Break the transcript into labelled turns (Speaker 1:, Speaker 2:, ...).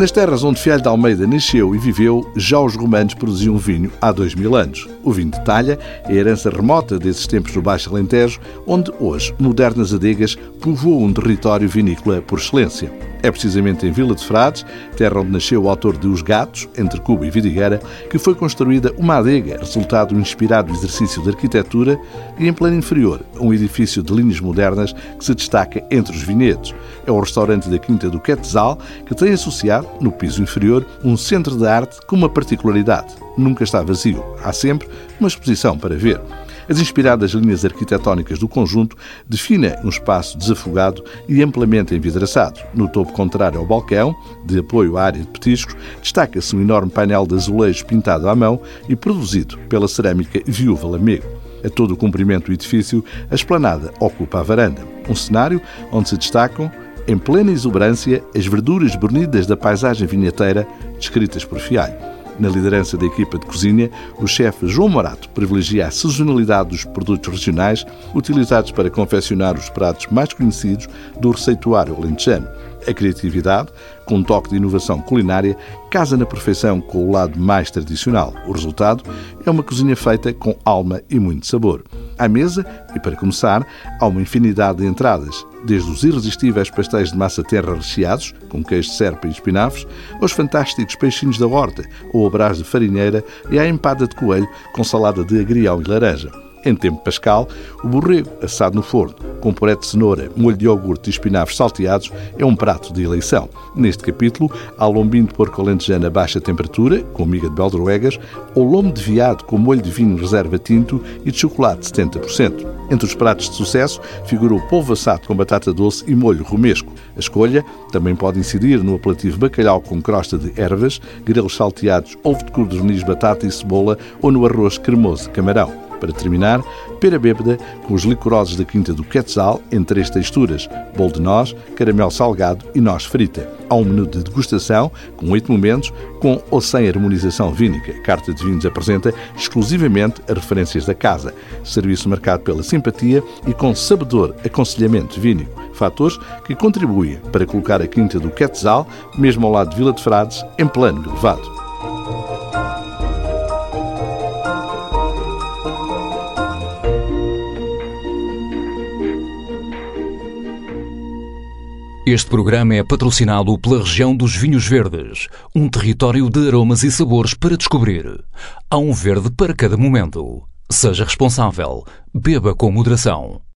Speaker 1: Nas terras onde Fialho de Almeida nasceu e viveu, já os romanos produziam vinho há dois mil anos. O vinho de talha é a herança remota desses tempos do Baixo Alentejo, onde hoje modernas adegas povoam um território vinícola por excelência. É precisamente em Vila de Frades, terra onde nasceu o autor de Os Gatos, entre Cuba e Vidigueira, que foi construída uma adega, resultado do inspirado exercício de arquitetura, e em plano inferior, um edifício de linhas modernas que se destaca entre os vinhedos. É o restaurante da Quinta do Quetzal, que tem associado, no piso inferior, um centro de arte com uma particularidade. Nunca está vazio. Há sempre uma exposição para ver. As inspiradas linhas arquitetónicas do conjunto definem um espaço desafogado e amplamente envidraçado. No topo contrário ao balcão, de apoio à área de petiscos, destaca-se um enorme painel de azulejos pintado à mão e produzido pela cerâmica Viúva Lamego. A todo o comprimento do edifício, a esplanada ocupa a varanda, um cenário onde se destacam em plena exuberância as verduras bernidas da paisagem vinheteira descritas por Fialho. Na liderança da equipa de cozinha, o chefe João Morato privilegia a sazonalidade dos produtos regionais utilizados para confeccionar os pratos mais conhecidos do receituário alentejano. A criatividade, com um toque de inovação culinária, casa na perfeição com o lado mais tradicional. O resultado é uma cozinha feita com alma e muito sabor. À mesa, e para começar, há uma infinidade de entradas, desde os irresistíveis pastéis de massa terra recheados, com queijo de serpa e espinafres, aos fantásticos peixinhos da horta ou a de farinheira e à empada de coelho com salada de agrião e laranja. Em tempo pascal, o borrego, assado no forno, com puré de cenoura, molho de iogurte e espinafres salteados, é um prato de eleição. Neste capítulo, há lombinho de porco alentejano a baixa temperatura, com miga de beldroegas, ou lombo de viado com molho de vinho reserva tinto e de chocolate 70%. Entre os pratos de sucesso figura o polvo assado com batata doce e molho romesco. A escolha também pode incidir no apelativo bacalhau com crosta de ervas, grelos salteados, ovo de cor batata e cebola ou no arroz cremoso de camarão. Para terminar, pera bêbada com os licorosos da Quinta do Quetzal em três texturas: bolo de noz, caramelo salgado e noz frita. Há um menu de degustação com oito momentos, com ou sem harmonização vínica. A Carta de Vinhos apresenta exclusivamente as referências da casa. Serviço marcado pela simpatia e com sabedor aconselhamento vínico. Fatores que contribuem para colocar a Quinta do Quetzal, mesmo ao lado de Vila de Frades, em plano elevado.
Speaker 2: Este programa é patrocinado pela região dos Vinhos Verdes, um território de aromas e sabores para descobrir. Há um verde para cada momento. Seja responsável. Beba com moderação.